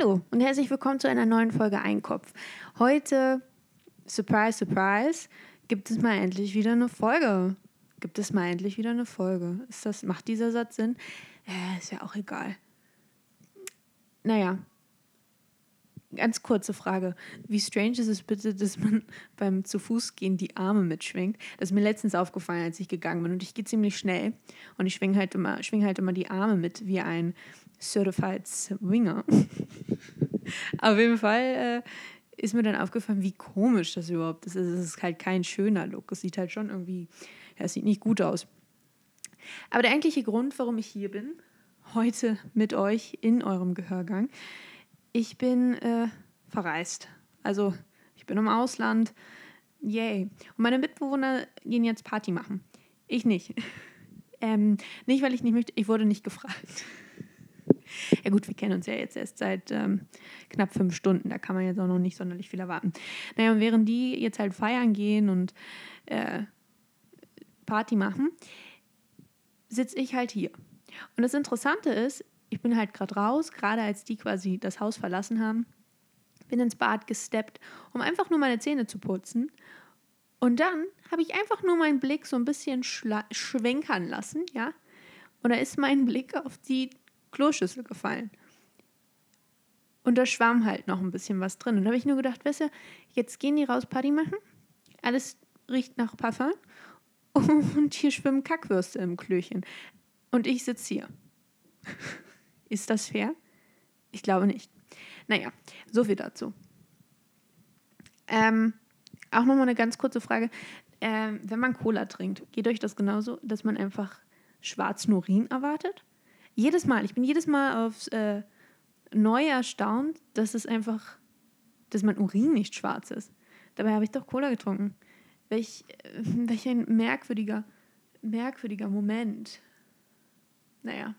Hallo und herzlich willkommen zu einer neuen Folge Einkopf. Heute, surprise, surprise, gibt es mal endlich wieder eine Folge. Gibt es mal endlich wieder eine Folge. Ist das, macht dieser Satz Sinn? Äh, ist ja auch egal. Naja, ganz kurze Frage. Wie strange ist es bitte, dass man beim zu Fuß gehen die Arme mitschwingt? Das ist mir letztens aufgefallen, als ich gegangen bin. Und ich gehe ziemlich schnell und ich schwinge halt schwing halt immer die Arme mit wie ein Certified Swinger. Auf jeden Fall äh, ist mir dann aufgefallen, wie komisch das überhaupt ist. Es ist halt kein schöner Look. Es sieht halt schon irgendwie, ja, es sieht nicht gut aus. Aber der eigentliche Grund, warum ich hier bin, heute mit euch in eurem Gehörgang, ich bin äh, verreist. Also ich bin im Ausland. Yay. Und meine Mitbewohner gehen jetzt Party machen. Ich nicht. ähm, nicht, weil ich nicht möchte. Ich wurde nicht gefragt. Ja gut, wir kennen uns ja jetzt erst seit ähm, knapp fünf Stunden. Da kann man jetzt auch noch nicht sonderlich viel erwarten. Naja, und während die jetzt halt feiern gehen und äh, Party machen, sitze ich halt hier. Und das Interessante ist, ich bin halt gerade raus, gerade als die quasi das Haus verlassen haben, bin ins Bad gesteppt, um einfach nur meine Zähne zu putzen. Und dann habe ich einfach nur meinen Blick so ein bisschen schwenkern lassen, ja. Und da ist mein Blick auf die Kloschüssel gefallen. Und da schwamm halt noch ein bisschen was drin. Und da habe ich nur gedacht, weißt du, jetzt gehen die raus Party machen. Alles riecht nach Parfum. Und hier schwimmen Kackwürste im Klöchen. Und ich sitze hier. Ist das fair? Ich glaube nicht. Naja, so viel dazu. Ähm, auch nochmal eine ganz kurze Frage. Ähm, wenn man Cola trinkt, geht euch das genauso, dass man einfach schwarzen Urin erwartet? Jedes Mal, ich bin jedes Mal aufs äh, neu erstaunt, dass es einfach, dass mein Urin nicht schwarz ist. Dabei habe ich doch Cola getrunken. Welch, äh, welch ein merkwürdiger, merkwürdiger Moment. Naja,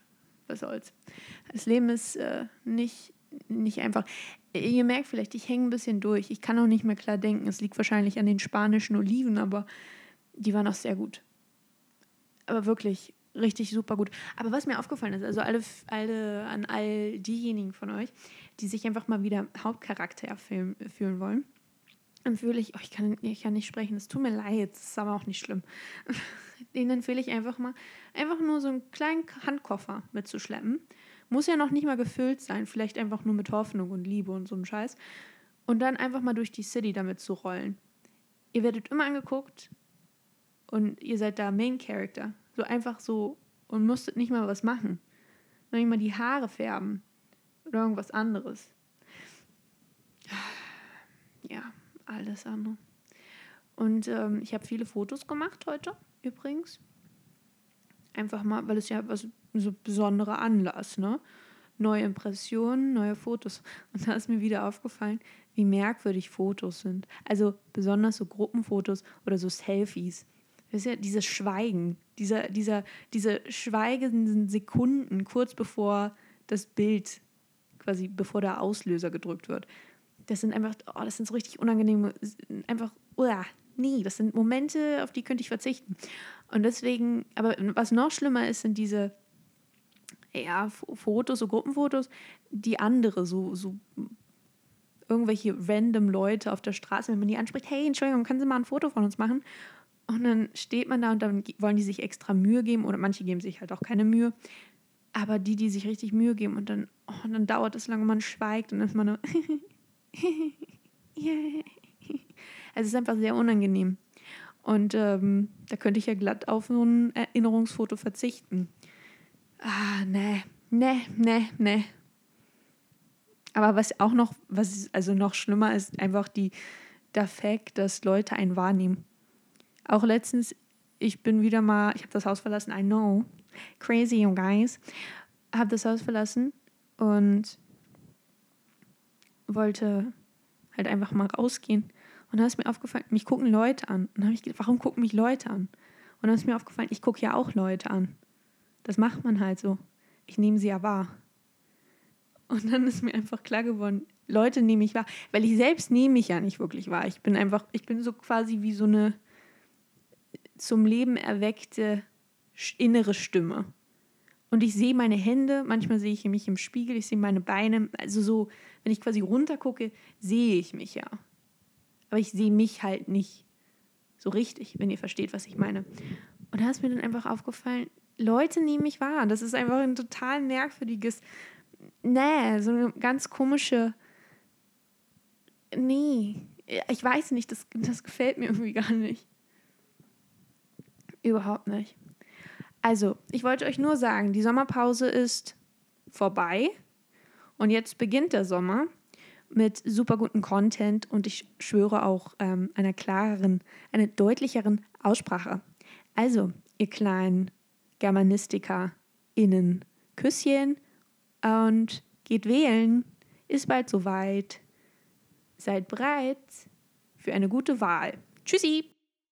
was soll's. Das Leben ist äh, nicht, nicht einfach. Ihr merkt vielleicht, ich hänge ein bisschen durch. Ich kann auch nicht mehr klar denken. Es liegt wahrscheinlich an den spanischen Oliven, aber die waren auch sehr gut. Aber wirklich richtig super gut. Aber was mir aufgefallen ist, also alle, alle an all diejenigen von euch, die sich einfach mal wieder Hauptcharakter fühlen, fühlen wollen, empfehle ich, oh, ich, kann, ich kann nicht sprechen, es tut mir leid, das ist aber auch nicht schlimm. Den empfehle ich einfach mal, einfach nur so einen kleinen Handkoffer mitzuschleppen. Muss ja noch nicht mal gefüllt sein, vielleicht einfach nur mit Hoffnung und Liebe und so einem Scheiß. Und dann einfach mal durch die City damit zu rollen. Ihr werdet immer angeguckt und ihr seid da Main Character. So einfach so und musstet nicht mal was machen. Noch nicht mal die Haare färben oder irgendwas anderes. Ja, alles andere. Und ähm, ich habe viele Fotos gemacht heute übrigens. Einfach mal, weil es ja was so besonderer Anlass, ne? Neue Impressionen, neue Fotos. Und da ist mir wieder aufgefallen, wie merkwürdig Fotos sind. Also besonders so Gruppenfotos oder so Selfies. Ist ja dieses Schweigen, dieser, dieser, diese schweigenden Sekunden kurz bevor das Bild, quasi bevor der Auslöser gedrückt wird. Das sind einfach, oh, das sind so richtig unangenehme, einfach, uah, nie. Das sind Momente, auf die könnte ich verzichten. Und deswegen, aber was noch schlimmer ist, sind diese ja, Fotos, so Gruppenfotos, die andere, so, so irgendwelche random Leute auf der Straße, wenn man die anspricht, hey, Entschuldigung, können Sie mal ein Foto von uns machen? Und dann steht man da und dann wollen die sich extra Mühe geben oder manche geben sich halt auch keine Mühe. Aber die, die sich richtig Mühe geben und dann, oh, und dann dauert es lange, man schweigt und dann ist man nur yeah. Es ist einfach sehr unangenehm. Und ähm, da könnte ich ja glatt auf so ein Erinnerungsfoto verzichten. Ah, ne, ne, ne, ne. Aber was auch noch, was also noch schlimmer ist, einfach die, der Fakt, dass Leute einen wahrnehmen. Auch letztens, ich bin wieder mal, ich habe das Haus verlassen, I know, crazy, you guys, habe das Haus verlassen und wollte halt einfach mal rausgehen. Und dann ist mir aufgefallen, mich gucken Leute an. Und dann habe ich gedacht, warum gucken mich Leute an? Und dann ist mir aufgefallen, ich gucke ja auch Leute an. Das macht man halt so. Ich nehme sie ja wahr. Und dann ist mir einfach klar geworden, Leute nehme ich wahr. Weil ich selbst nehme mich ja nicht wirklich wahr. Ich bin einfach, ich bin so quasi wie so eine zum Leben erweckte innere Stimme. Und ich sehe meine Hände, manchmal sehe ich mich im Spiegel, ich sehe meine Beine. Also so, wenn ich quasi runtergucke, sehe ich mich ja. Aber ich sehe mich halt nicht so richtig, wenn ihr versteht, was ich meine. Und da ist mir dann einfach aufgefallen, Leute nehmen mich wahr. Das ist einfach ein total merkwürdiges, nee, so eine ganz komische, nee, ich weiß nicht, das, das gefällt mir irgendwie gar nicht. Überhaupt nicht. Also, ich wollte euch nur sagen, die Sommerpause ist vorbei und jetzt beginnt der Sommer mit super guten Content und ich schwöre auch ähm, einer klareren, einer deutlicheren Aussprache. Also, ihr kleinen GermanistikerInnen, Küsschen und geht wählen. Ist bald soweit. Seid bereit für eine gute Wahl. Tschüssi!